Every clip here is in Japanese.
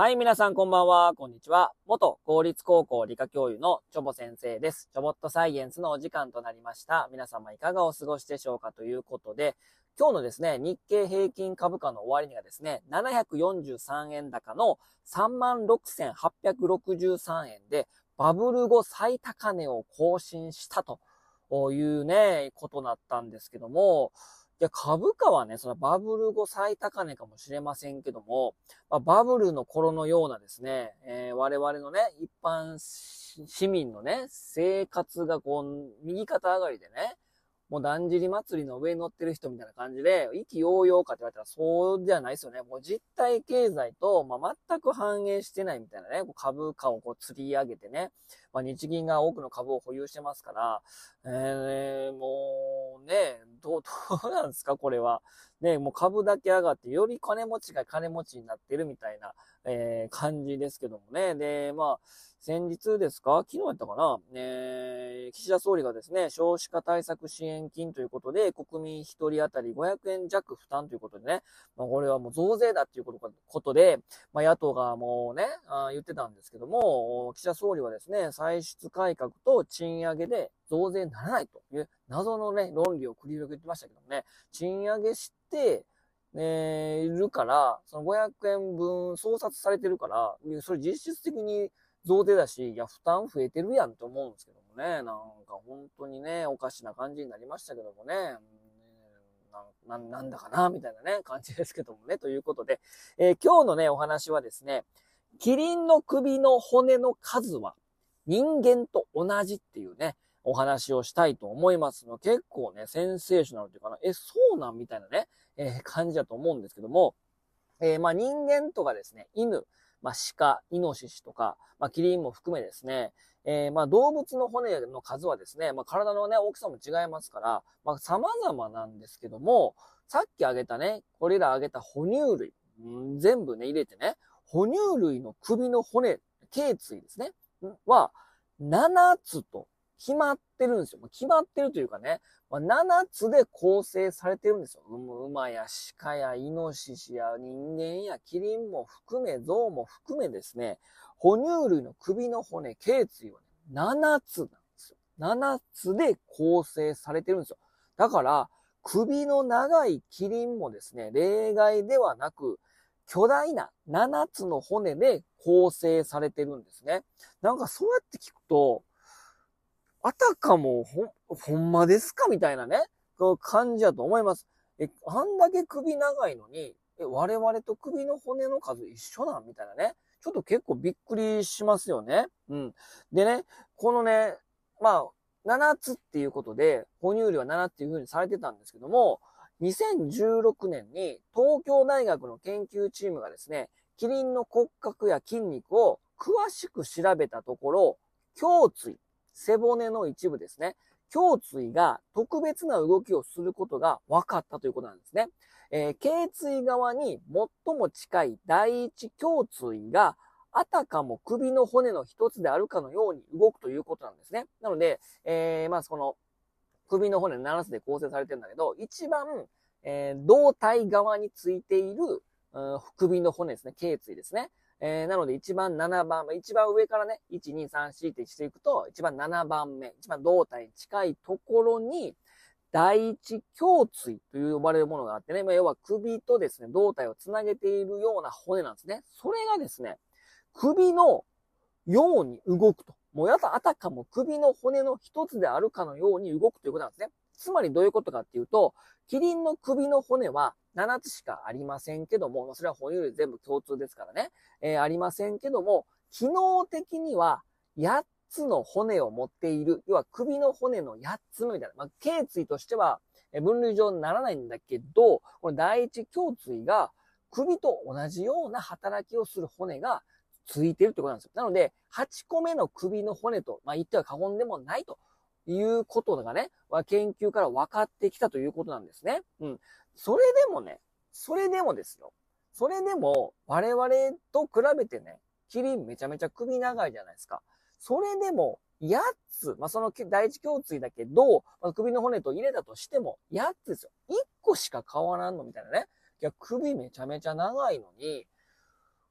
はい、皆さんこんばんは、こんにちは。元公立高校理科教諭のチョボ先生です。チョボットサイエンスのお時間となりました。皆様いかがお過ごしでしょうかということで、今日のですね、日経平均株価の終値がですね、743円高の36,863円で、バブル後最高値を更新したというね、ことだったんですけども、いや、株価はね、そのバブル後最高値かもしれませんけども、まあ、バブルの頃のようなですね、えー我々のね、一般市民のね、生活がこう、右肩上がりでね、もうだんじり祭りの上に乗ってる人みたいな感じで、意気揚々かって言われたらそうじゃないですよね。もう実体経済と、まあ、全く反映してないみたいなね、こう株価をこう釣り上げてね、まあ、日銀が多くの株を保有してますから、えー、う、どうなんですかこれは。ね、もう株だけ上がって、より金持ちが金持ちになってるみたいな、えー感じですけどもね。で、まあ、先日ですか？昨日やったかな？えー岸田総理がですね、少子化対策支援金ということで、国民一人当たり500円弱負担ということでね、まあ、これはもう増税だっていうことで、まあ、野党がもうね、あ言ってたんですけども、岸田総理はですね、歳出改革と賃上げで増税にならないという謎のね、論理を繰り広げてましたけどもね、賃上げして、ね、いるから、その500円分創殺されてるから、それ実質的に増税だし、いや、負担増えてるやんと思うんですけどね、なんか本当にね、おかしな感じになりましたけどもね、ななんだかな、みたいなね、感じですけどもね、ということで、えー今日のね、お話はですね、キリンの首の骨の数は人間と同じっていうね、お話をしたいと思いますの。結構ね、センセーショナルっていうかな、え、そうなんみたいなね、えー感じだと思うんですけども、えーまあ人間とかですね、犬、まあ鹿、イノシシとか、まあキリンも含めですね、えーまあ動物の骨の数はですね、まあ体のね、大きさも違いますから、まあ様々なんですけども、さっき挙げたね、これら挙げた哺乳類、全部ね、入れてね、哺乳類の首の骨、頸椎ですね、は、7つと決まってるんですよ。ま決まってるというかね、まあ、7つで構成されてるんですよ。馬や鹿やイノシシや人間やキリンも含め、象も含めですね、哺乳類の首の骨、頸椎はね、7つなんですよ。7つで構成されてるんですよ。だから、首の長いキリンもですね、例外ではなく、巨大な7つの骨で構成されてるんですね。なんかそうやって聞くと、あたかもほ、ほんまですか？みたいなね、こう感じだと思います。え、あんだけ首長いのに、え、我々と首の骨の数一緒なん？みたいなね。ちょっと結構びっくりしますよね。うん。でね、このね、まあ、7つっていうことで、哺乳類は7っていう風にされてたんですけども、2016年に東京大学の研究チームがですね、キリンの骨格や筋肉を詳しく調べたところ、胸椎、背骨の一部ですね。胸椎が特別な動きをすることが分かったということなんですね。えー頸椎側に最も近い第一胸椎があたかも首の骨の一つであるかのように動くということなんですね。なので、えーまあその首の骨の7つで構成されてるんだけど、一番、えー胴体側についている、うん首の骨ですね。頸椎ですね。えーなので一番7番目、一番上からね、1、2、3、4ってしていくと、一番7番目、一番胴体に近いところに、第一胸椎と呼ばれるものがあってね、まあ、要は首とですね、胴体をつなげているような骨なんですね。それがですね、首のように動くと。もうやたあたかも首の骨の一つであるかのように動くということなんですね。つまりどういうことかっていうと、キリンの首の骨は7つしかありませんけども、それは哺乳類全部共通ですからね、えーありませんけども、機能的には8つの骨を持っている、要は首の骨の8つみたいな、まあ、頸椎としては分類上にならないんだけど、この第一胸椎が首と同じような働きをする骨がついてるってことなんですよ。なので、8個目の首の骨と、まあ、言っては過言でもないということがね、研究から分かってきたということなんですね。うん。それでもね、それでもですよ。それでも、我々と比べてね、キリンめちゃめちゃ首長いじゃないですか。それでも、8つ、まあ、その第一胸椎だけど、まあ、首の骨と入れたとしても、8つですよ。1個しか変わらんのみたいなね。いや、首めちゃめちゃ長いのに、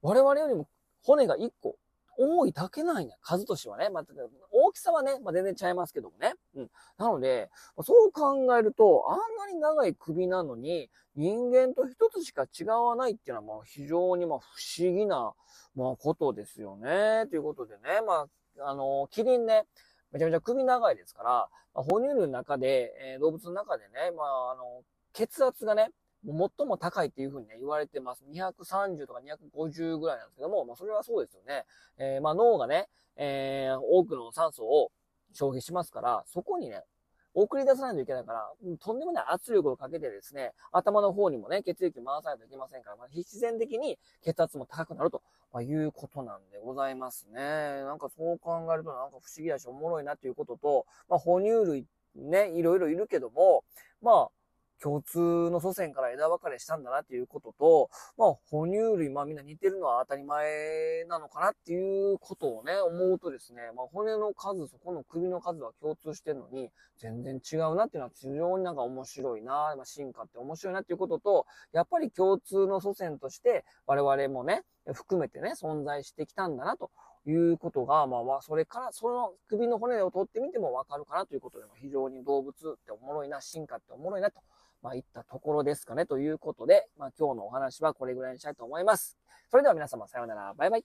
我々よりも骨が1個多いだけなんや。数としてはね。まあ、大きさはね、まあ、全然ちゃいますけどもね。うん。なので、そう考えると、あんなに長い首なのに、人間と一つしか違わないっていうのは、まあ、非常にまあ、不思議な、まあ、ことですよね。ということでね、まあ、あの、キリンね、めちゃめちゃ首長いですから、まあ、哺乳類の中で、えー、動物の中でね、まあ、あの、血圧がね、最も高いっていうふうにね、言われてます。230とか250ぐらいなんですけども、まあそれはそうですよね。えー、まあ脳がね、えー、多くの酸素を消費しますから、そこにね、送り出さないといけないから、とんでもない圧力をかけてですね、頭の方にもね、血液を回さないといけませんから、まあ、必然的に血圧も高くなると、ま、いうことなんでございますね。なんかそう考えるとなんか不思議だしおもろいなということと、まあ、哺乳類ね、いろいろいるけども、まあ、共通の祖先から枝分かれしたんだなっていうことと、まあ、哺乳類、まあみんな似てるのは当たり前なのかなっていうことをね、思うとですね、まあ骨の数、そこの首の数は共通してるのに、全然違うなっていうのは非常になんか面白いな、まあ、進化って面白いなっていうことと、やっぱり共通の祖先として我々もね、含めてね、存在してきたんだなということが、まあ、それから、その首の骨を取ってみてもわかるかなということで、非常に動物っておもろいな、進化っておもろいなとまあ、いったところですかね。ということで、まあ、今日のお話はこれぐらいにしたいと思います。それでは皆様、さようなら。バイバイ。